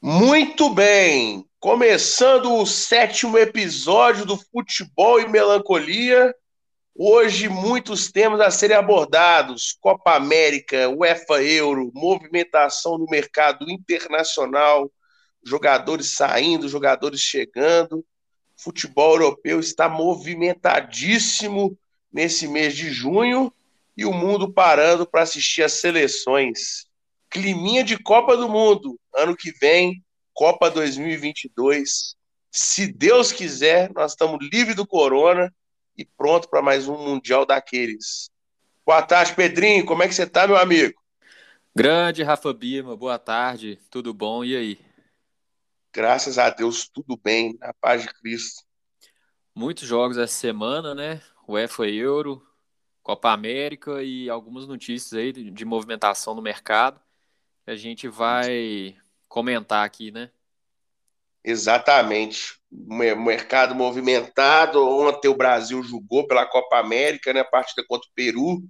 Muito bem, começando o sétimo episódio do Futebol e Melancolia. Hoje, muitos temas a serem abordados: Copa América, UEFA Euro, movimentação no mercado internacional, jogadores saindo, jogadores chegando. Futebol europeu está movimentadíssimo nesse mês de junho e o mundo parando para assistir as seleções. Climinha de Copa do Mundo, ano que vem, Copa 2022. Se Deus quiser, nós estamos livres do corona e pronto para mais um Mundial daqueles. Boa tarde, Pedrinho. Como é que você está, meu amigo? Grande Rafa Bima, boa tarde. Tudo bom? E aí? Graças a Deus, tudo bem, na paz de Cristo. Muitos jogos essa semana, né? UEFA Euro, Copa América e algumas notícias aí de movimentação no mercado. A gente vai comentar aqui, né? Exatamente. Mercado movimentado. Ontem o Brasil jogou pela Copa América, né? A partida contra o Peru.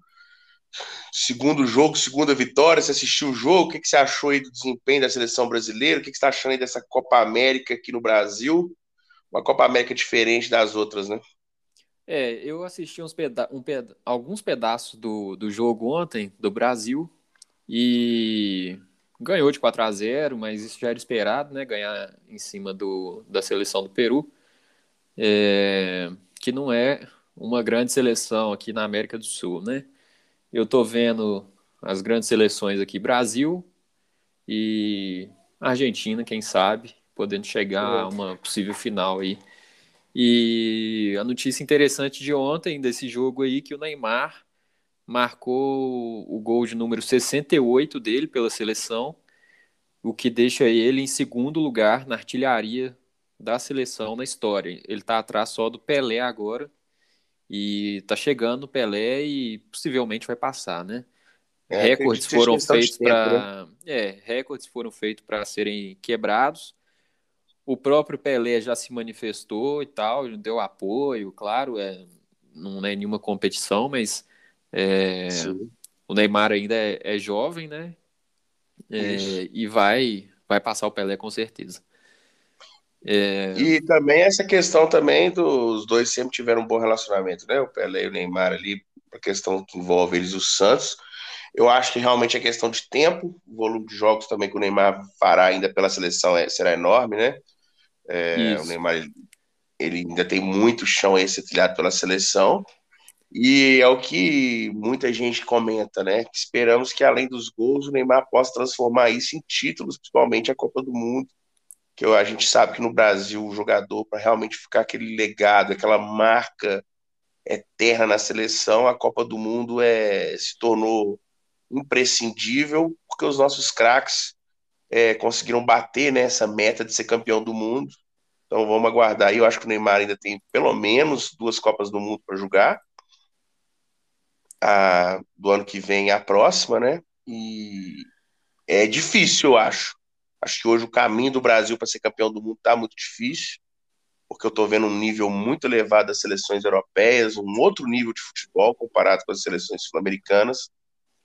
Segundo jogo, segunda vitória. Você assistiu o jogo? O que você achou aí do desempenho da seleção brasileira? O que você está achando aí dessa Copa América aqui no Brasil? Uma Copa América diferente das outras, né? É, eu assisti uns peda um peda alguns pedaços do, do jogo ontem, do Brasil, e ganhou de 4 a 0 mas isso já era esperado, né? Ganhar em cima do, da seleção do Peru, é, que não é uma grande seleção aqui na América do Sul, né? Eu tô vendo as grandes seleções aqui, Brasil e Argentina, quem sabe, podendo chegar a uma possível final aí. E a notícia interessante de ontem desse jogo aí que o Neymar marcou o gol de número 68 dele pela seleção, o que deixa ele em segundo lugar na artilharia da seleção na história. Ele está atrás só do Pelé agora e está chegando o Pelé e possivelmente vai passar, né? É, recordes foram feitos para né? é, recordes foram feitos para serem quebrados. O próprio Pelé já se manifestou e tal, deu apoio, claro, é, não é nenhuma competição, mas é, o Neymar ainda é, é jovem, né? É, e vai, vai passar o Pelé com certeza. É... E também essa questão também dos dois sempre tiveram um bom relacionamento, né? O Pelé e o Neymar ali, a questão que envolve eles e o Santos. Eu acho que realmente é questão de tempo, o volume de jogos também que o Neymar fará ainda pela seleção é, será enorme, né? É, o Neymar ele ainda tem muito chão a ser trilhado pela seleção. E é o que muita gente comenta, né? Que esperamos que além dos gols, o Neymar possa transformar isso em títulos, principalmente a Copa do Mundo. Que a gente sabe que no Brasil o jogador, para realmente ficar aquele legado, aquela marca eterna na seleção, a Copa do Mundo é, se tornou imprescindível, porque os nossos craques é, conseguiram bater né, meta de ser campeão do mundo. Então vamos aguardar. Eu acho que o Neymar ainda tem pelo menos duas Copas do Mundo para jogar a, do ano que vem a próxima, né? E é difícil, eu acho. Acho que hoje o caminho do Brasil para ser campeão do mundo está muito difícil, porque eu estou vendo um nível muito elevado das seleções europeias, um outro nível de futebol comparado com as seleções sul-americanas.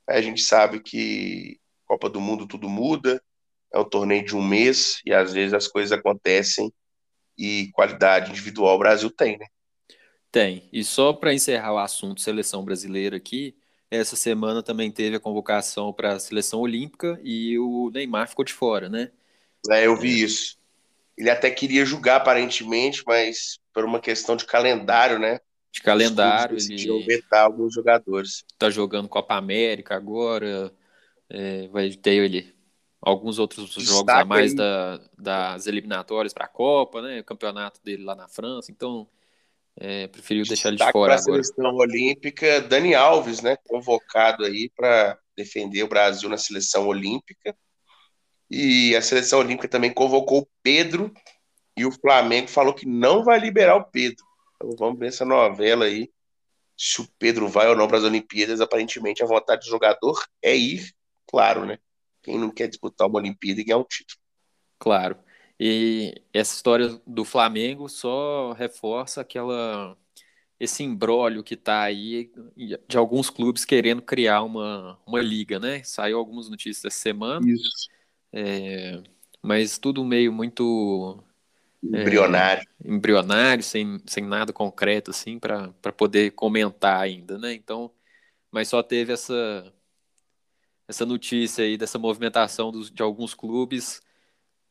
A gente sabe que Copa do Mundo tudo muda, é um torneio de um mês e às vezes as coisas acontecem e qualidade individual o Brasil tem, né? Tem. E só para encerrar o assunto seleção brasileira aqui, essa semana também teve a convocação para a seleção olímpica e o Neymar ficou de fora, né? É, eu vi é. isso. Ele até queria jogar aparentemente, mas por uma questão de calendário, né? De calendário, ele vetar alguns jogadores. Tá jogando Copa América agora, é, vai ter ele alguns outros jogos a mais da, das eliminatórias para a Copa, né? O campeonato dele lá na França, então é, preferiu deixar ele de fora agora. a seleção olímpica, Dani Alves, né, convocado aí para defender o Brasil na seleção olímpica. E a seleção olímpica também convocou o Pedro e o Flamengo falou que não vai liberar o Pedro. Então vamos ver essa novela aí. Se o Pedro vai ou não para as Olimpíadas, aparentemente a vontade do jogador é ir, claro, né? Quem não quer disputar uma Olimpíada e ganhar um título. Claro. E essa história do Flamengo só reforça aquela esse embrólio que está aí de alguns clubes querendo criar uma, uma liga, né? Saiu algumas notícias essa semana. Isso. É, mas tudo meio muito embrionário, é, embrionário sem, sem nada concreto assim para poder comentar ainda, né? Então, mas só teve essa essa notícia aí dessa movimentação dos, de alguns clubes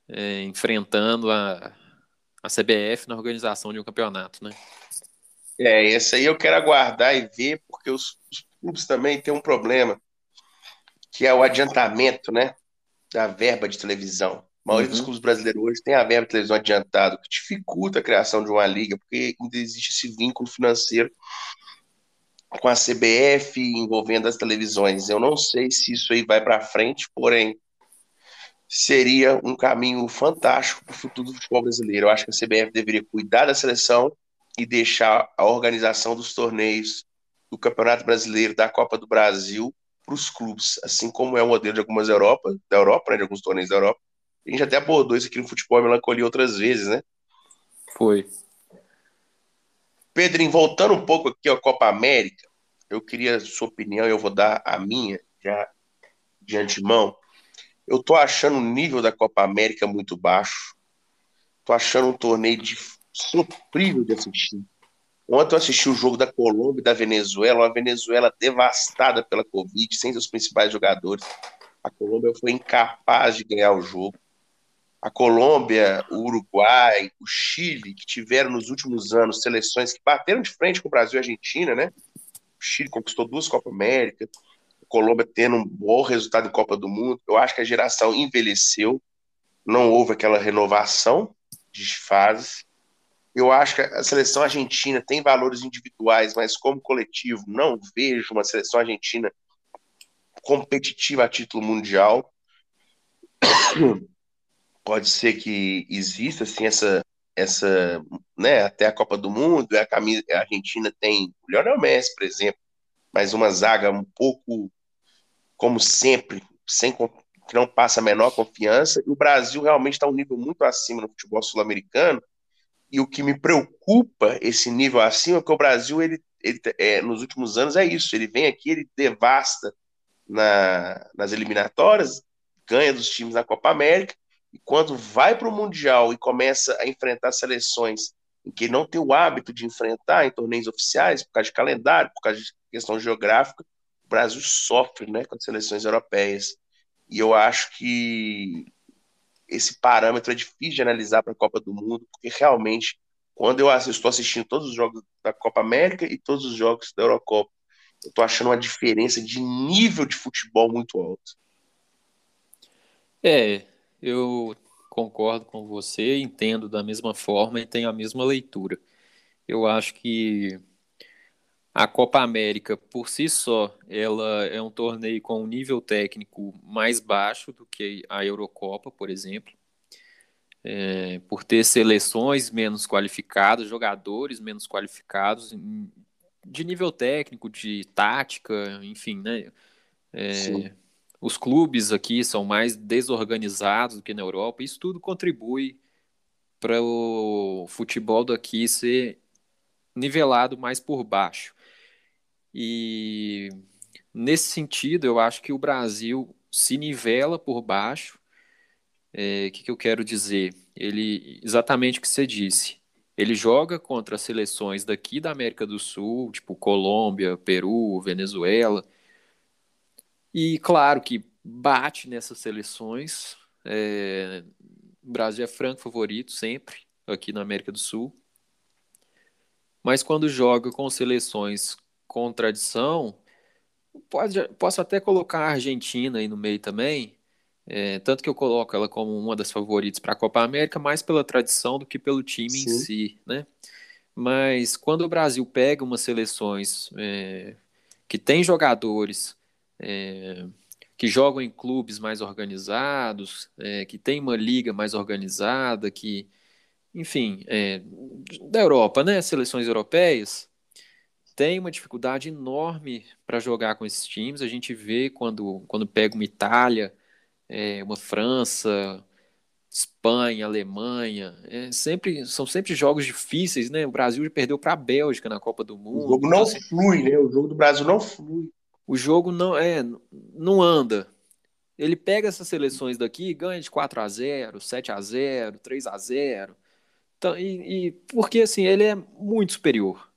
é, enfrentando a, a CBF na organização de um campeonato, né? É, esse aí eu quero aguardar e ver, porque os, os clubes também têm um problema, que é o adiantamento, né, da verba de televisão. A maioria uhum. dos clubes brasileiros hoje tem a verba de televisão adiantada, que dificulta a criação de uma liga, porque ainda existe esse vínculo financeiro com a CBF envolvendo as televisões. Eu não sei se isso aí vai para frente, porém seria um caminho fantástico para o futuro do futebol brasileiro. Eu acho que a CBF deveria cuidar da seleção e deixar a organização dos torneios do Campeonato Brasileiro, da Copa do Brasil, para os clubes, assim como é o modelo de algumas Europa, da Europa, né, de alguns torneios da Europa. A gente até abordou isso aqui no futebol melancolia outras vezes, né? Foi. Pedrinho, voltando um pouco aqui à Copa América, eu queria sua opinião, eu vou dar a minha já de antemão. Eu tô achando o nível da Copa América muito baixo. Tô achando um torneio de... sofrível de assistir. Ontem eu assisti o jogo da Colômbia e da Venezuela, uma Venezuela devastada pela Covid, sem seus principais jogadores. A Colômbia foi incapaz de ganhar o jogo. A Colômbia, o Uruguai, o Chile, que tiveram nos últimos anos seleções que bateram de frente com o Brasil e a Argentina, né? O Chile conquistou duas Copas América, Colômbia tendo um bom resultado em Copa do Mundo. Eu acho que a geração envelheceu, não houve aquela renovação de fases. Eu acho que a seleção argentina tem valores individuais, mas como coletivo, não vejo uma seleção argentina competitiva a título mundial. Pode ser que exista assim essa essa, né, até a Copa do Mundo, a, camisa, a Argentina tem o Lionel Messi, por exemplo, mas uma zaga um pouco como sempre, sem que não passa a menor confiança, e o Brasil realmente está um nível muito acima no futebol sul-americano, e o que me preocupa esse nível acima é que o Brasil, ele, ele é, nos últimos anos, é isso, ele vem aqui, ele devasta na, nas eliminatórias, ganha dos times da Copa América, e quando vai para o Mundial e começa a enfrentar seleções em que não tem o hábito de enfrentar em torneios oficiais, por causa de calendário, por causa de questão geográfica, o Brasil sofre né, com as seleções europeias. E eu acho que esse parâmetro é difícil de analisar para a Copa do Mundo, porque realmente, quando eu estou assistindo todos os jogos da Copa América e todos os jogos da Eurocopa, eu estou achando uma diferença de nível de futebol muito alto. É, eu concordo com você, entendo da mesma forma e tenho a mesma leitura. Eu acho que a Copa América, por si só, ela é um torneio com um nível técnico mais baixo do que a Eurocopa, por exemplo. É, por ter seleções menos qualificadas, jogadores menos qualificados, de nível técnico, de tática, enfim, né? É, os clubes aqui são mais desorganizados do que na Europa. Isso tudo contribui para o futebol daqui ser nivelado mais por baixo. E nesse sentido, eu acho que o Brasil se nivela por baixo. O é, que, que eu quero dizer? Ele, exatamente o que você disse. Ele joga contra seleções daqui da América do Sul, tipo Colômbia, Peru, Venezuela. E claro que bate nessas seleções. É, o Brasil é franco favorito sempre aqui na América do Sul. Mas quando joga com seleções com tradição, pode, posso até colocar a Argentina aí no meio também, é, tanto que eu coloco ela como uma das favoritas para a Copa América, mais pela tradição do que pelo time Sim. em si, né? Mas quando o Brasil pega umas seleções é, que tem jogadores é, que jogam em clubes mais organizados, é, que tem uma liga mais organizada, que, enfim, é, da Europa, né? Seleções europeias, tem uma dificuldade enorme para jogar com esses times. A gente vê quando, quando pega uma Itália, é, uma França, Espanha, Alemanha, é sempre, são sempre jogos difíceis, né? O Brasil perdeu para a Bélgica na Copa do Mundo. O jogo não então, assim, flui, né? O jogo do Brasil não flui. O jogo não é, não anda. Ele pega essas seleções daqui, ganha de 4 a 0, 7 a 0, 3 a 0. Então, e, e porque assim, ele é muito superior.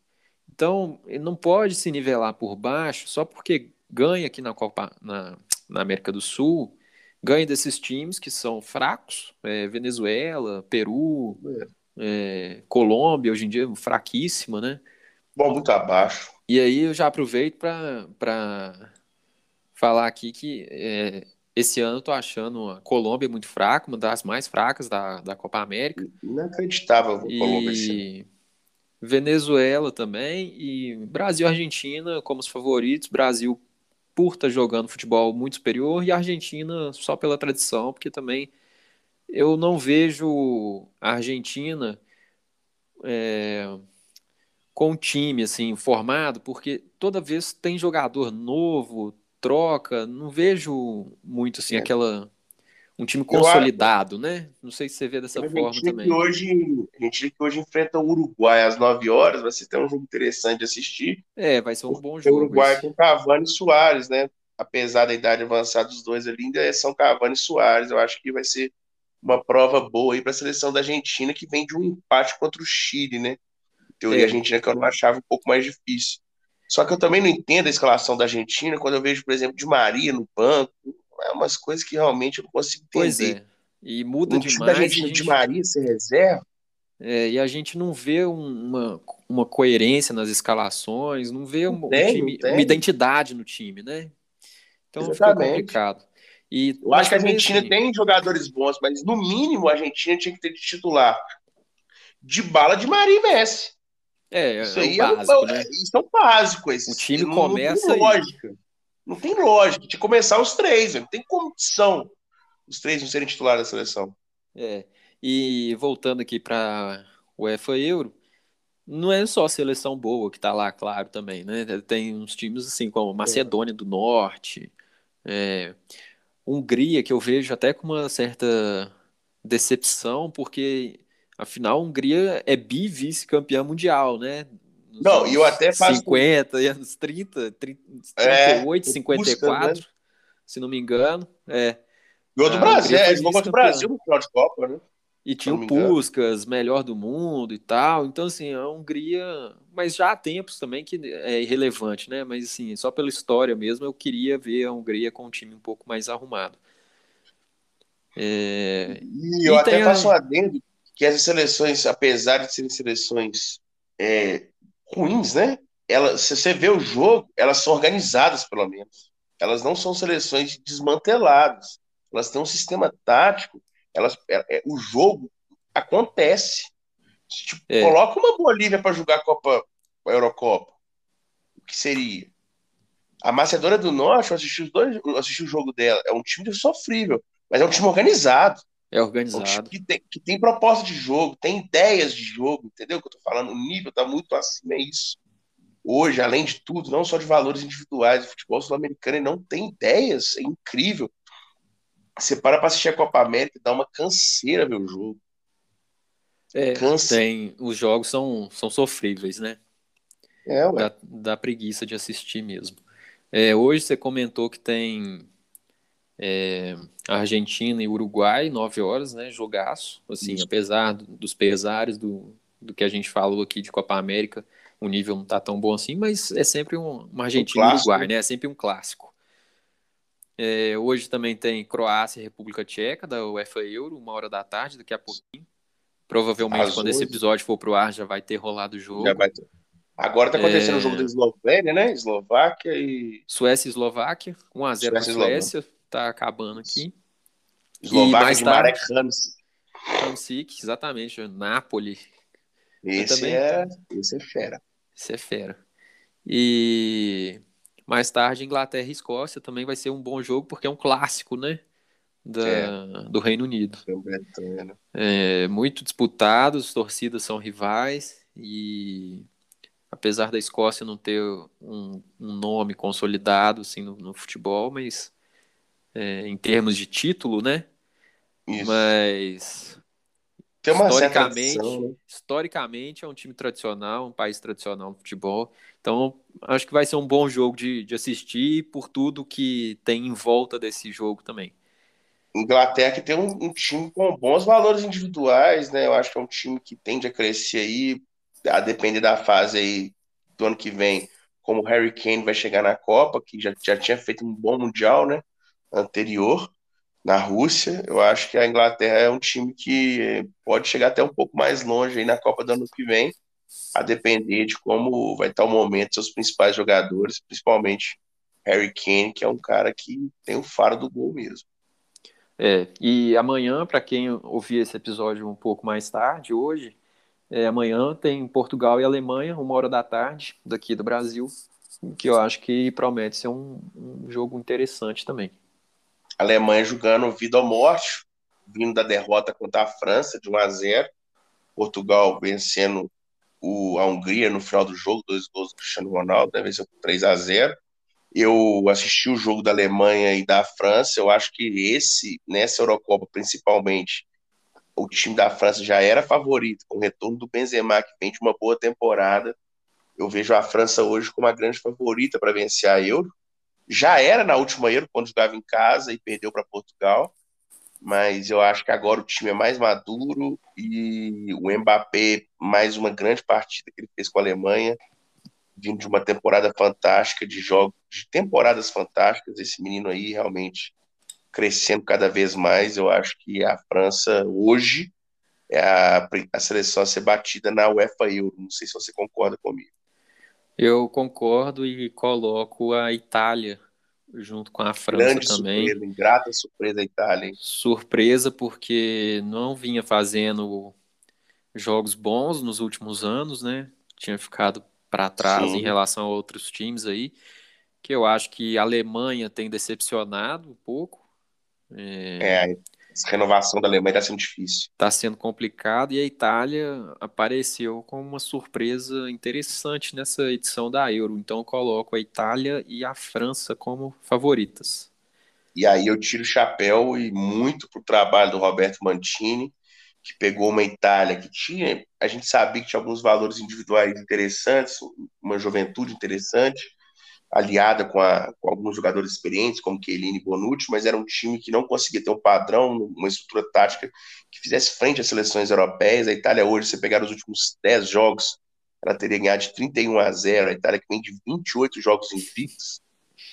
Então, ele não pode se nivelar por baixo só porque ganha aqui na Copa na, na América do Sul ganha desses times que são fracos, é, Venezuela, Peru, é. É, Colômbia, hoje em dia fraquíssima, né? Bom, muito abaixo. E aí eu já aproveito para falar aqui que é, esse ano eu tô achando a Colômbia muito fraca, uma das mais fracas da, da Copa América. Inacreditável a Colômbia e... Venezuela também e Brasil e Argentina como os favoritos. Brasil por estar tá jogando futebol muito superior, e Argentina só pela tradição, porque também eu não vejo a Argentina é, com um time assim formado, porque toda vez tem jogador novo, troca, não vejo muito assim é. aquela um time consolidado, acho... né? Não sei se você vê dessa forma também. Hoje, a gente que hoje enfrenta o Uruguai às 9 horas, vai ser até um jogo interessante de assistir. É, vai ser um bom jogo. O Uruguai isso. com Cavani e Soares, né? Apesar da idade avançada dos dois ali, ainda são Cavani e Soares. Eu acho que vai ser uma prova boa aí para a seleção da Argentina, que vem de um empate contra o Chile, né? Teoria é. argentina que eu não achava um pouco mais difícil. Só que eu também não entendo a escalação da Argentina quando eu vejo, por exemplo, de Maria no banco é umas coisas que realmente eu não consigo entender. É. E muda demais. Da gente, de Maria ser reserva. É, e a gente não vê uma, uma coerência nas escalações, não vê um, tem, um time, uma identidade no time, né? Então Exatamente. fica complicado. E, eu acho que a Argentina assim, tem jogadores bons, mas no mínimo a Argentina tinha que ter de titular de bala de Maria e Messi. É, isso é aí básico, é, né? Isso é um básico. Esse, o time não, começa não lógica. Não tem lógica de começar os três, não tem condição os três não serem titulares da seleção. É. E voltando aqui para o UEFA Euro, não é só a seleção boa que está lá, claro, também, né? Tem uns times assim como Macedônia do Norte, é, Hungria, que eu vejo até com uma certa decepção, porque afinal a Hungria é bi-vice-campeã mundial, né? Não, e eu até faço. 50, anos 30, 30 38, é, 54, busca, né? se não me engano. É. Ganhou do Brasil, é, jogou contra o Brasil no final de Copa, né? E tinha o Puskas, melhor do mundo e tal. Então, assim, a Hungria. Mas já há tempos também que é irrelevante, né? Mas, assim, só pela história mesmo, eu queria ver a Hungria com um time um pouco mais arrumado. É... E eu e até faço a... um adendo que essas seleções, apesar de serem seleções é, ruins, né? Elas, se você vê o jogo, elas são organizadas, pelo menos. Elas não são seleções desmanteladas. Elas têm um sistema tático. Elas, é, é, o jogo acontece. Tipo, é. Coloca uma Bolívia para jogar a Copa, a Eurocopa. O que seria? A Macedônia do Norte, eu assisti, os dois, eu assisti o jogo dela. É um time sofrível, mas é um time organizado. É organizado. Que, tem, que tem proposta de jogo, tem ideias de jogo, entendeu o que eu tô falando? O nível tá muito acima, é isso. Hoje, além de tudo, não só de valores individuais, o futebol sul-americano não tem ideias, é incrível. Você para pra assistir a Copa América e dá uma canseira ver o jogo. É, Cansa. tem, os jogos são, são sofríveis, né? É, ué. Dá, dá preguiça de assistir mesmo. É, hoje você comentou que tem é, Argentina e Uruguai, 9 horas, né? Jogaço. Assim, Isso. apesar dos pesares do, do que a gente falou aqui de Copa América, o nível não tá tão bom assim, mas é sempre um, uma Argentina um e Uruguai, né? É sempre um clássico. É, hoje também tem Croácia e República Tcheca, da UEFA Euro, uma hora da tarde, daqui a pouquinho. Provavelmente, Às quando esse episódio for pro ar, já vai ter rolado o jogo. Ter. Agora tá acontecendo é... o jogo da Eslovênia, né? Eslováquia e. Suécia e Eslováquia, 1x0 para Suécia tá acabando aqui. Eslováquia de Marek Hamsik, exatamente, Napoli. Esse também, é, esse é fera. Esse é fera. E mais tarde, Inglaterra e Escócia também vai ser um bom jogo, porque é um clássico, né? Da, é. Do Reino Unido. É, muito disputado, as torcidas são rivais e apesar da Escócia não ter um, um nome consolidado assim, no, no futebol, mas é, em termos de título, né? Isso. Mas tem uma historicamente, tradição, né? historicamente é um time tradicional, um país tradicional no futebol. Então, acho que vai ser um bom jogo de, de assistir por tudo que tem em volta desse jogo também. Inglaterra que tem um, um, time com bons valores individuais, né? Eu acho que é um time que tende a crescer aí, a depender da fase aí do ano que vem, como o Harry Kane vai chegar na Copa, que já, já tinha feito um bom Mundial, né? Anterior, na Rússia. Eu acho que a Inglaterra é um time que pode chegar até um pouco mais longe aí na Copa do ano que vem, a depender de como vai estar o momento seus principais jogadores, principalmente Harry Kane, que é um cara que tem o faro do gol mesmo. É, e amanhã, para quem ouvir esse episódio um pouco mais tarde, hoje, é, amanhã tem Portugal e Alemanha, uma hora da tarde, daqui do Brasil, que eu acho que promete ser um, um jogo interessante também. Alemanha jogando vida ou morte, vindo da derrota contra a França de 1 a 0 Portugal vencendo o, a Hungria no final do jogo, dois gols do Cristiano Ronaldo, né, venceu 3 a 0 eu assisti o jogo da Alemanha e da França. Eu acho que esse, nessa Eurocopa principalmente, o time da França já era favorito, com o retorno do Benzema, que vem de uma boa temporada. Eu vejo a França hoje como uma grande favorita para vencer a Euro. Já era na última Euro, quando jogava em casa e perdeu para Portugal. Mas eu acho que agora o time é mais maduro e o Mbappé, mais uma grande partida que ele fez com a Alemanha, vindo de uma temporada fantástica, de jogos, de temporadas fantásticas. Esse menino aí realmente crescendo cada vez mais. Eu acho que a França hoje é a, a seleção a ser batida na UEFA Euro. Não sei se você concorda comigo. Eu concordo e coloco a Itália junto com a França Grande também. Surpresa, ingrata surpresa a Itália. Hein? Surpresa porque não vinha fazendo jogos bons nos últimos anos, né? Tinha ficado para trás Sim. em relação a outros times aí, que eu acho que a Alemanha tem decepcionado um pouco. É, é essa renovação da Alemanha está sendo difícil. Está sendo complicado e a Itália apareceu como uma surpresa interessante nessa edição da Euro. Então eu coloco a Itália e a França como favoritas. E aí eu tiro o chapéu e muito pro trabalho do Roberto Mantini, que pegou uma Itália que tinha, a gente sabia que tinha alguns valores individuais interessantes, uma juventude interessante, aliada com, a, com alguns jogadores experientes, como Chiellini e Bonucci, mas era um time que não conseguia ter um padrão, uma estrutura tática que fizesse frente às seleções europeias. A Itália hoje, se pegar os últimos 10 jogos, ela teria ganhado de 31 a 0, a Itália que vem de 28 jogos invictos,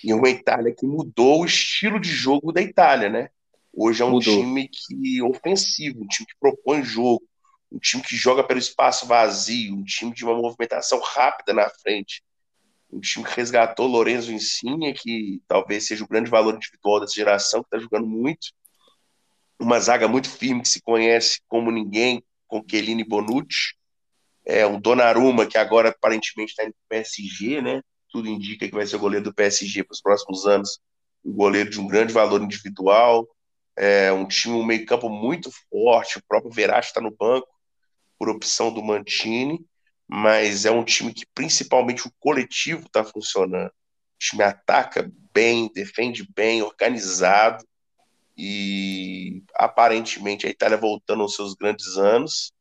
e uma Itália que mudou o estilo de jogo da Itália, né? Hoje é um Mudou. time que ofensivo, um time que propõe jogo, um time que joga pelo espaço vazio, um time de uma movimentação rápida na frente, um time que resgatou Lorenzo Insigne, que talvez seja o grande valor individual dessa geração, que está jogando muito, uma zaga muito firme que se conhece como ninguém, com Chiellini e Bonucci, é, o Donnarumma, que agora aparentemente está no PSG, né? Tudo indica que vai ser o goleiro do PSG para os próximos anos, um goleiro de um grande valor individual. É um time, um meio campo muito forte, o próprio Verratti está no banco, por opção do Mantini, mas é um time que principalmente o coletivo está funcionando. O time ataca bem, defende bem, organizado, e aparentemente a Itália voltando aos seus grandes anos.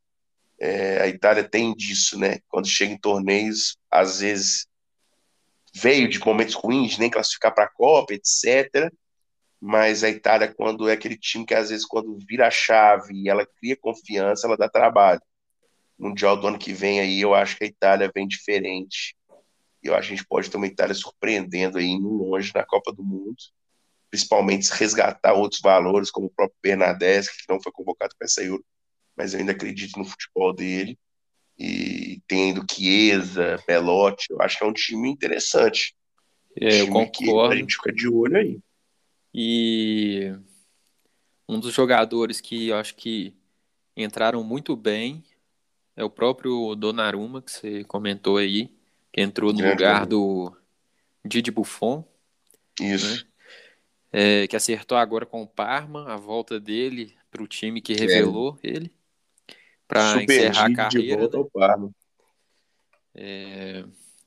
É, a Itália tem disso, né? Quando chega em torneios, às vezes veio de momentos ruins, nem classificar para a Copa, etc mas a Itália, quando é aquele time que às vezes, quando vira a chave e ela cria confiança, ela dá trabalho. Mundial do ano que vem aí, eu acho que a Itália vem diferente. Eu acho que a gente pode ter uma Itália surpreendendo aí, indo longe na Copa do Mundo, principalmente se resgatar outros valores, como o próprio Bernadeschi, que não foi convocado para essa Euro, mas eu ainda acredito no futebol dele. E tendo Chiesa, Belotti, eu acho que é um time interessante. É, um time eu concordo. Que a gente fica de olho aí. E um dos jogadores que eu acho que entraram muito bem é o próprio Donnarumma, que você comentou aí, que entrou no lugar do Didi Buffon. Isso. Né? É, que acertou agora com o Parma, a volta dele para o time que revelou é. ele, para encerrar a carreira. De volta ao Parma. É,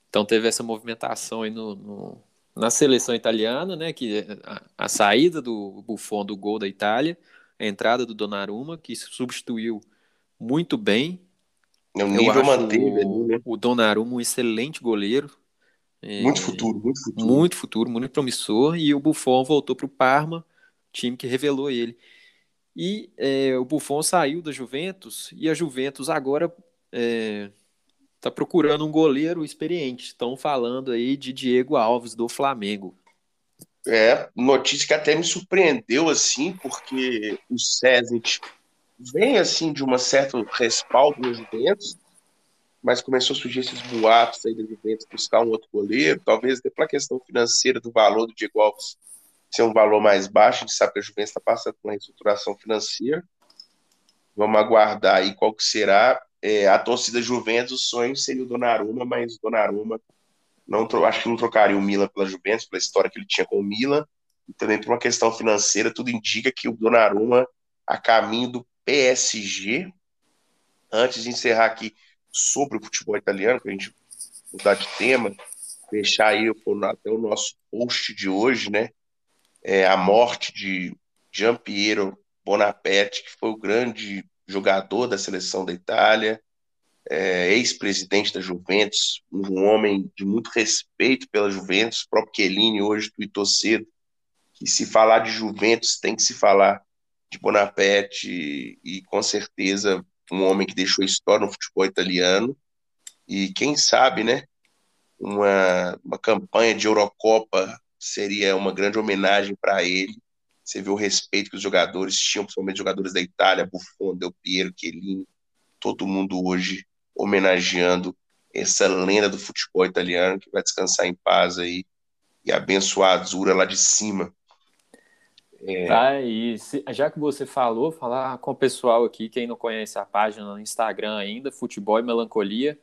então teve essa movimentação aí no, no, na seleção italiana, né, que a, a, saída do Buffon do gol da Itália a entrada do Donnarumma, que substituiu muito bem. É um nível manteve o, né? o Donnarumma um excelente goleiro. É, muito futuro, muito futuro. Muito futuro, muito promissor. E o Buffon voltou para o Parma, time que revelou ele. E é, o Buffon saiu da Juventus e a Juventus agora está é, tá procurando um goleiro experiente. Estão falando aí de Diego Alves do Flamengo. É, notícia que até me surpreendeu, assim, porque o César vem, assim, de uma certo respaldo no Juventus, mas começou a surgir esses boatos aí da Juventus buscar um outro goleiro, talvez até pela questão financeira do valor do Diego Alves ser um valor mais baixo, a gente sabe que a Juventus está passando por uma reestruturação financeira, vamos aguardar aí qual que será. É, a torcida Juventus, o sonho seria o Donnarumma, mas o Donnarumma não, acho que não trocaria o Milan pela Juventus, pela história que ele tinha com o Milan, e também por uma questão financeira, tudo indica que o Donnarumma, a caminho do PSG, antes de encerrar aqui sobre o futebol italiano, para a gente mudar de tema, deixar aí até o nosso post de hoje, né? É a morte de Gian Piero Bonaparte, que foi o grande jogador da seleção da Itália, é, ex-presidente da Juventus, um homem de muito respeito pela Juventus, o próprio Chiellini hoje tweetou cedo que se falar de Juventus tem que se falar de Bonaparte e, e com certeza um homem que deixou história no futebol italiano e quem sabe, né, uma, uma campanha de Eurocopa seria uma grande homenagem para ele. Você vê o respeito que os jogadores tinham, principalmente jogadores da Itália, Buffon, Del Piero, Chiellini, todo mundo hoje homenageando essa lenda do futebol italiano que vai descansar em paz aí e abençoar a Azura lá de cima. É... Tá, e se, já que você falou, falar com o pessoal aqui, quem não conhece a página no Instagram ainda, Futebol e Melancolia.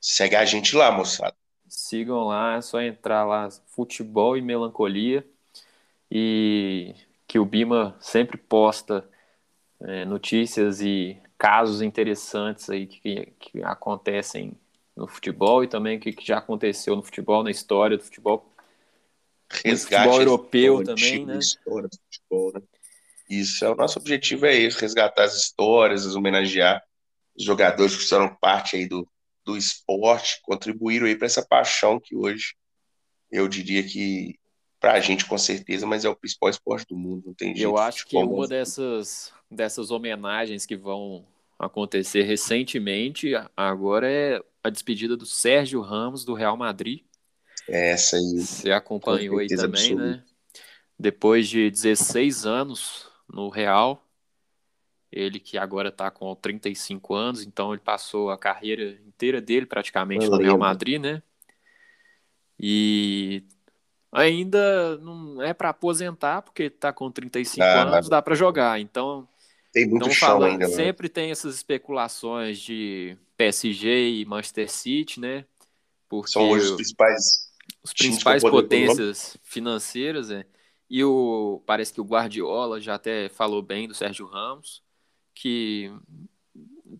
Segue a gente lá, moçada. Sigam lá, é só entrar lá, Futebol e Melancolia. E que o Bima sempre posta é, notícias e casos interessantes aí que, que acontecem no futebol e também que, que já aconteceu no futebol, na história do futebol. Resgate futebol europeu também, né? História do futebol, né? Isso, é o nosso objetivo é esse, resgatar as histórias, homenagear os jogadores que fizeram parte aí do, do esporte, contribuíram aí para essa paixão que hoje eu diria que para a gente com certeza, mas é o principal esporte do mundo, não tem jeito. Eu acho que uma dessas dessas homenagens que vão acontecer recentemente, agora é a despedida do Sérgio Ramos do Real Madrid. Essa aí. Você acompanhou aí também, absoluta. né? Depois de 16 anos no Real, ele que agora está com 35 anos, então ele passou a carreira inteira dele praticamente no Real Madrid, né? E ainda não é para aposentar, porque está com 35 ah, anos, dá para jogar. Então, tem muito então, chão falando, ainda. Né? Sempre tem essas especulações de PSG e Manchester City, né? Porque São hoje os principais, os principais potências financeiras, é. E o parece que o Guardiola já até falou bem do Sérgio Ramos, que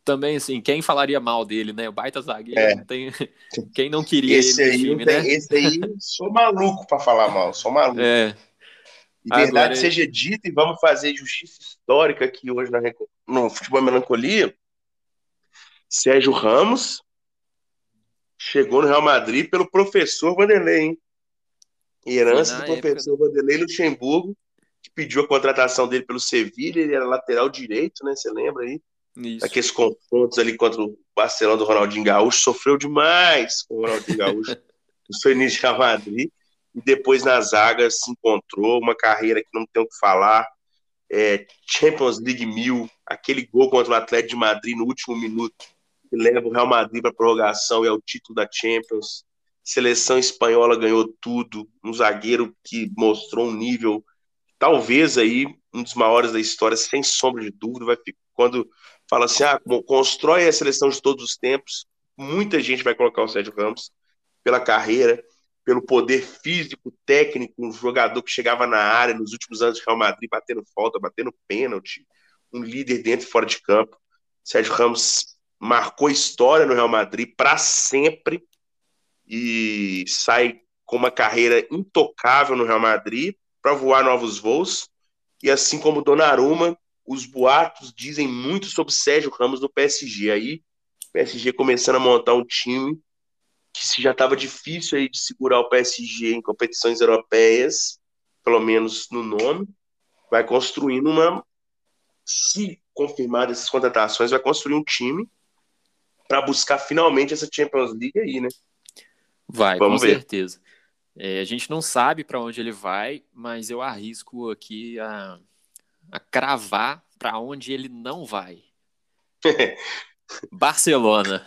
também assim, quem falaria mal dele, né? O baita zagueiro, é. não tem quem não queria esse ele aí, time, tem, né? Esse aí, sou maluco para falar mal, sou maluco. É. E verdade Agora, seja dita, e vamos fazer justiça histórica aqui hoje na, no Futebol Melancolia. Sérgio Ramos chegou no Real Madrid pelo professor Vanderlei, hein? Herança do professor época... Vanderlei Luxemburgo, que pediu a contratação dele pelo Sevilha, ele era lateral direito, né? Você lembra aí? Isso. Aqueles confrontos ali contra o Barcelona do Ronaldinho Gaúcho, sofreu demais com o Ronaldinho Gaúcho no seu início de Real Madrid e depois na zaga se encontrou, uma carreira que não tem o que falar. É, Champions League mil, aquele gol contra o Atlético de Madrid no último minuto, que leva o Real Madrid para prorrogação e é o título da Champions. Seleção espanhola ganhou tudo, um zagueiro que mostrou um nível, talvez aí um dos maiores da história, sem sombra de dúvida. Vai quando fala assim, ah, constrói a seleção de todos os tempos, muita gente vai colocar o Sérgio Ramos pela carreira, pelo poder físico, técnico, um jogador que chegava na área nos últimos anos de Real Madrid, batendo falta, batendo pênalti, um líder dentro e fora de campo. Sérgio Ramos marcou história no Real Madrid para sempre e sai com uma carreira intocável no Real Madrid para voar novos voos. E assim como Donnarumma, os boatos dizem muito sobre Sérgio Ramos no PSG. Aí, PSG começando a montar um time que já estava difícil aí de segurar o PSG em competições europeias, pelo menos no nome, vai construindo uma. Se confirmadas essas contratações, vai construir um time para buscar finalmente essa Champions League aí, né? Vai, Vamos com ver. certeza. É, a gente não sabe para onde ele vai, mas eu arrisco aqui a, a cravar para onde ele não vai. Barcelona.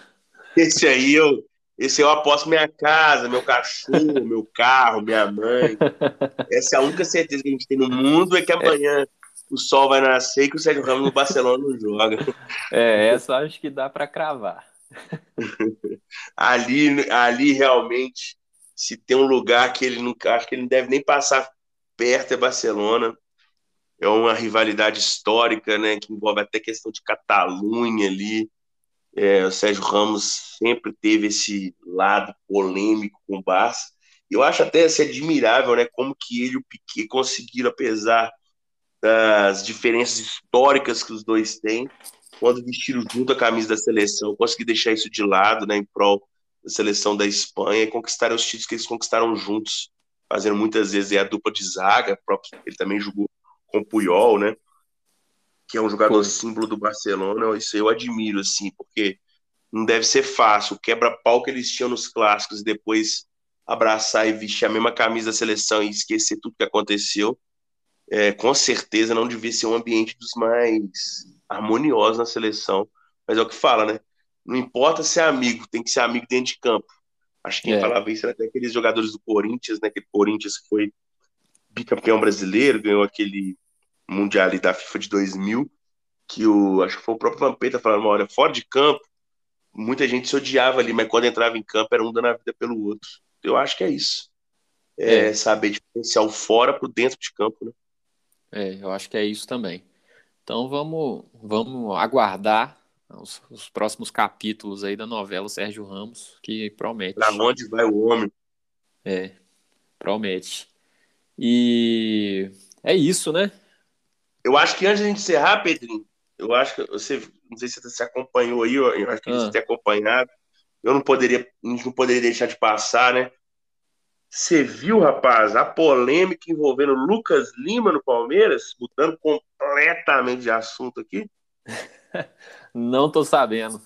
Esse aí eu, esse eu aposto minha casa, meu cachorro, meu carro, minha mãe. Essa é a única certeza que a gente tem no mundo é que amanhã é. o sol vai nascer e que o Sérgio Ramos no Barcelona não joga. É, essa acho que dá para cravar. ali, ali realmente, se tem um lugar que ele não acho que ele não deve nem passar perto é Barcelona é uma rivalidade histórica, né, que envolve até questão de Catalunha ali. É, o Sérgio Ramos sempre teve esse lado polêmico com o Barça. Eu acho até assim, admirável, né, como que ele e o Piquet conseguiram, apesar das diferenças históricas que os dois têm, quando vestiram junto a camisa da seleção, conseguir deixar isso de lado, né, em prol da seleção da Espanha e conquistaram os títulos que eles conquistaram juntos, fazendo muitas vezes a dupla de zaga, ele também jogou com o Puyol, né? Que é um jogador símbolo do Barcelona. Isso eu admiro, assim, porque não deve ser fácil. O quebra-pau que eles tinham nos clássicos e depois abraçar e vestir a mesma camisa da seleção e esquecer tudo que aconteceu, é, com certeza não devia ser um ambiente dos mais harmoniosos na seleção. Mas é o que fala, né? Não importa ser amigo, tem que ser amigo dentro de campo. Acho que quem é. falava isso era até aqueles jogadores do Corinthians, né? Aquele Corinthians que foi bicampeão brasileiro, ganhou aquele Mundial da FIFA de 2000, que o, acho que foi o próprio Vampeta falando, olha, fora de campo, muita gente se odiava ali, mas quando entrava em campo era um dando a vida pelo outro. Eu acho que é isso. É, é. saber diferenciar o fora pro dentro de campo, né? É, eu acho que é isso também. Então vamos, vamos aguardar os, os próximos capítulos aí da novela Sérgio Ramos, que promete. Pra onde vai o homem? É, promete. E é isso, né? Eu acho que antes de a gente encerrar, Pedrinho, eu acho que você, não sei se você se acompanhou aí, eu acho que ah. você tem acompanhado. Eu não poderia, não poderia deixar de passar, né? Você viu, rapaz, a polêmica envolvendo Lucas Lima no Palmeiras, mudando completamente de assunto aqui? não tô sabendo.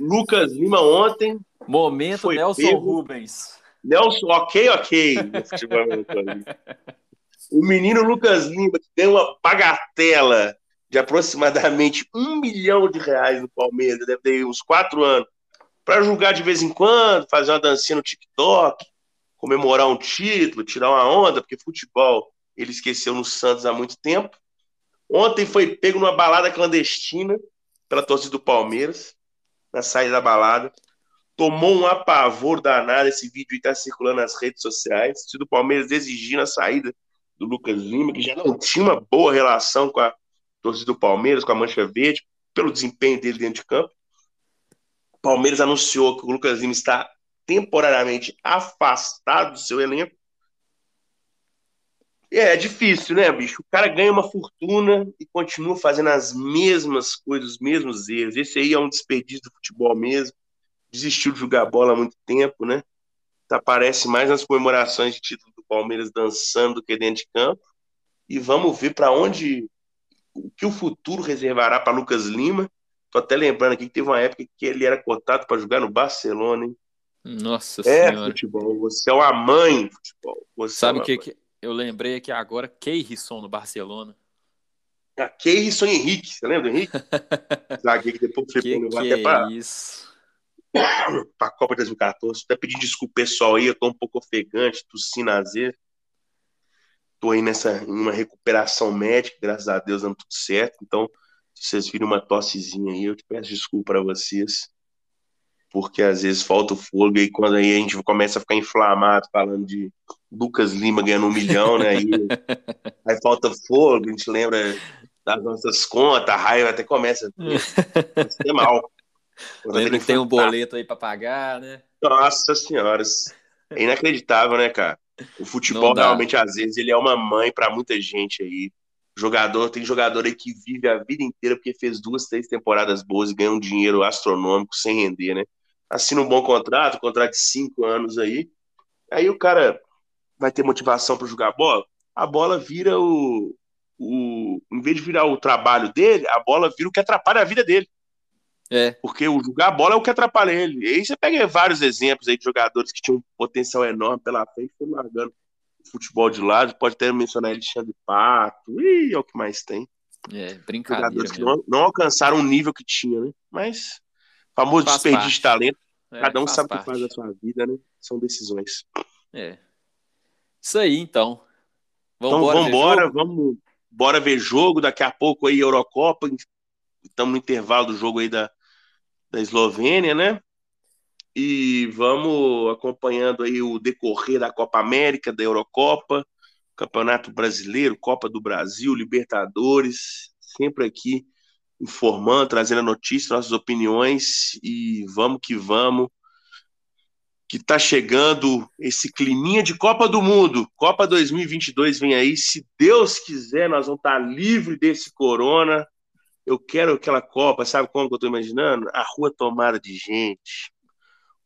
Lucas Lima ontem. Momento Nelson pego. Rubens. Nelson, ok, ok. O menino Lucas Lima, que uma bagatela de aproximadamente um milhão de reais no Palmeiras, deve ter uns quatro anos, para jogar de vez em quando, fazer uma dancinha no TikTok, comemorar um título, tirar uma onda, porque futebol ele esqueceu no Santos há muito tempo. Ontem foi pego numa balada clandestina pela torcida do Palmeiras, na saída da balada. Tomou um apavor danado. Esse vídeo está circulando nas redes sociais. O do Palmeiras exigindo a saída do Lucas Lima, que já não tinha uma boa relação com a torcida do Palmeiras, com a Mancha Verde, pelo desempenho dele dentro de campo. O Palmeiras anunciou que o Lucas Lima está temporariamente afastado do seu elenco. É, é difícil, né, bicho? O cara ganha uma fortuna e continua fazendo as mesmas coisas, os mesmos erros. Esse aí é um desperdício do futebol mesmo. Desistiu de jogar bola há muito tempo, né? Aparece mais nas comemorações de título Palmeiras dançando do que dentro de campo. E vamos ver para onde o que o futuro reservará para Lucas Lima. Tô até lembrando aqui que teve uma época que ele era cotado para jogar no Barcelona, hein? Nossa é senhora. futebol, você é uma mãe do futebol. Você Sabe o é que, que, eu lembrei aqui agora? Keirson no Barcelona. Ah, Keirson Henrique, você lembra do Henrique? Zagueiro que depois foi que, que até para isso? para a Copa de 2014. Até pedir desculpa pessoal aí, eu tô um pouco ofegante, tossindo às vezes. Tô aí nessa uma recuperação médica, graças a Deus dando tudo certo. Então, se vocês viram uma tossezinha aí, eu te peço desculpa para vocês. Porque às vezes falta o fôlego e quando aí a gente começa a ficar inflamado falando de Lucas Lima ganhando um milhão, né? Aí, aí falta fôlego, a gente lembra das nossas contas, a raiva até começa a ser mal. Lembra que tem um boleto aí para pagar, né? Nossa senhora, é inacreditável, né, cara? O futebol realmente, às vezes, ele é uma mãe para muita gente aí, Jogador, tem jogador aí que vive a vida inteira porque fez duas, três temporadas boas e ganha um dinheiro astronômico sem render, né? Assina um bom contrato, contrato de cinco anos aí. Aí o cara vai ter motivação para jogar bola, a bola vira o, o. Em vez de virar o trabalho dele, a bola vira o que atrapalha a vida dele. É. Porque o jogar bola é o que atrapalha ele. E aí você pega vários exemplos aí de jogadores que tinham um potencial enorme pela frente foram largando futebol de lado, pode até mencionar Alexandre Pato, e é o que mais tem. É, brincadeira. Jogadores que não, não, alcançaram o nível que tinha, né? Mas, famoso faz desperdício parte. de talento, é, cada um sabe o que faz da sua vida, né? São decisões. É. Isso aí, então. Vamos então, vambora, vamos bora ver jogo. Daqui a pouco aí, Eurocopa. Estamos no intervalo do jogo aí da, da Eslovênia, né? e vamos acompanhando aí o decorrer da Copa América, da Eurocopa, Campeonato Brasileiro, Copa do Brasil, Libertadores, sempre aqui informando, trazendo a notícia, nossas opiniões e vamos que vamos. Que tá chegando esse climinha de Copa do Mundo. Copa 2022 vem aí, se Deus quiser, nós vamos estar tá livre desse corona. Eu quero aquela Copa, sabe como que eu tô imaginando? A rua tomada de gente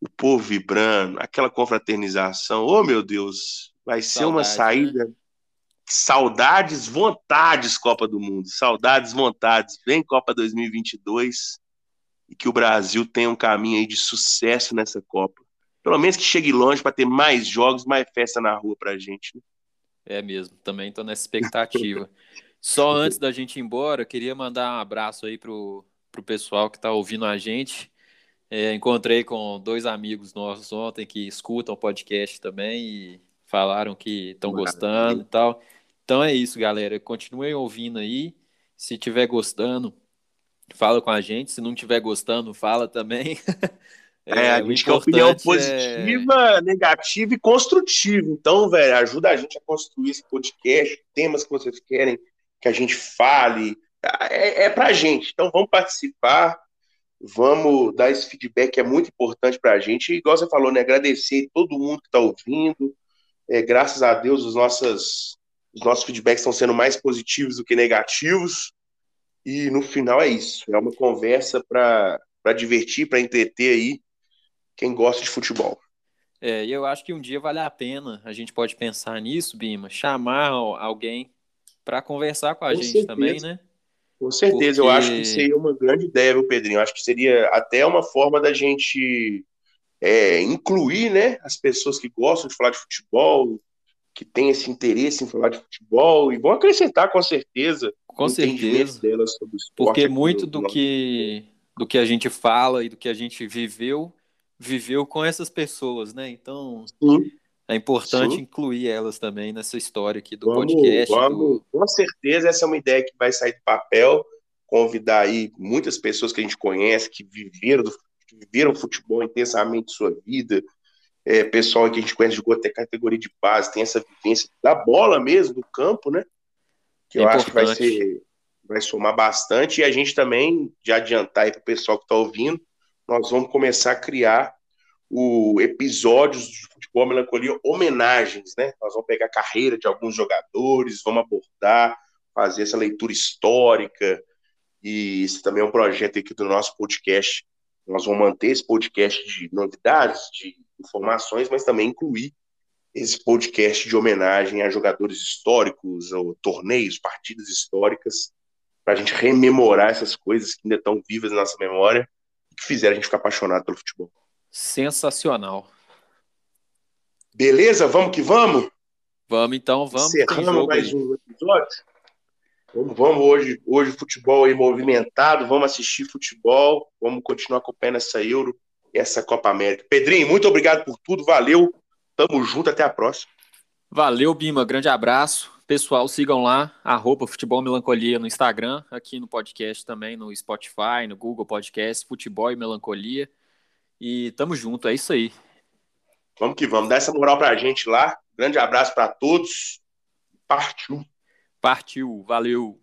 o povo vibrando, aquela confraternização. Oh, meu Deus, vai ser uma saída. Né? Saudades, vontades, Copa do Mundo. Saudades, vontades. Vem Copa 2022 e que o Brasil tenha um caminho aí de sucesso nessa Copa. Pelo menos que chegue longe para ter mais jogos, mais festa na rua pra gente. Né? É mesmo, também estou nessa expectativa. Só antes da gente ir embora, queria mandar um abraço aí pro, pro pessoal que está ouvindo a gente. É, encontrei com dois amigos nossos ontem que escutam o podcast também e falaram que estão gostando e tal. Então é isso, galera. Continuem ouvindo aí. Se tiver gostando, fala com a gente. Se não tiver gostando, fala também. é, é, a gente quer opinião é positiva, é... negativa e construtiva. Então, velho, ajuda a gente a construir esse podcast, temas que vocês querem que a gente fale. É, é pra gente. Então, vamos participar Vamos dar esse feedback, é muito importante para a gente. E, igual você falou, né? Agradecer todo mundo que está ouvindo. É, graças a Deus, os, nossas, os nossos feedbacks estão sendo mais positivos do que negativos. E no final é isso. É uma conversa para divertir, para entreter aí quem gosta de futebol. É, e eu acho que um dia vale a pena, a gente pode pensar nisso, Bima, chamar alguém para conversar com a com gente certeza. também, né? Com certeza, Porque... eu acho que seria uma grande ideia, viu, Pedrinho? Eu acho que seria até uma forma da gente é, incluir né, as pessoas que gostam de falar de futebol, que têm esse interesse em falar de futebol, e vão acrescentar com certeza com certeza delas sobre o esporte. Porque muito do, do que, do que a gente fala e do que a gente viveu, viveu com essas pessoas, né? Então. Sim. É importante Sim. incluir elas também nessa história aqui do vamos, podcast. Vamos, do... Com certeza, essa é uma ideia que vai sair do papel. Convidar aí muitas pessoas que a gente conhece, que viveram, que viveram futebol intensamente sua vida. É, pessoal que a gente conhece de até categoria de base, tem essa vivência da bola mesmo, do campo, né? Que é eu acho que vai ser vai somar bastante. E a gente também, de adiantar aí para o pessoal que está ouvindo, nós vamos começar a criar o episódios de futebol melancolia homenagens, né? Nós vamos pegar a carreira de alguns jogadores, vamos abordar, fazer essa leitura histórica e isso também é um projeto aqui do nosso podcast. Nós vamos manter esse podcast de novidades, de informações, mas também incluir esse podcast de homenagem a jogadores históricos, ou torneios, partidas históricas, para a gente rememorar essas coisas que ainda estão vivas na nossa memória e que fizeram a gente ficar apaixonado pelo futebol. Sensacional. Beleza? Vamos que vamos? Vamos então, vamos. Encerrando mais um episódio. Vamos, vamos hoje, hoje futebol aí movimentado, vamos assistir futebol, vamos continuar acompanhando essa Euro e essa Copa América. Pedrinho, muito obrigado por tudo, valeu, tamo junto, até a próxima. Valeu, Bima, grande abraço. Pessoal, sigam lá, arroba Futebol Melancolia no Instagram, aqui no podcast também, no Spotify, no Google Podcast, Futebol e Melancolia. E tamo junto, é isso aí. Vamos que vamos. Dá essa moral pra gente lá. Grande abraço para todos. Partiu. Partiu. Valeu.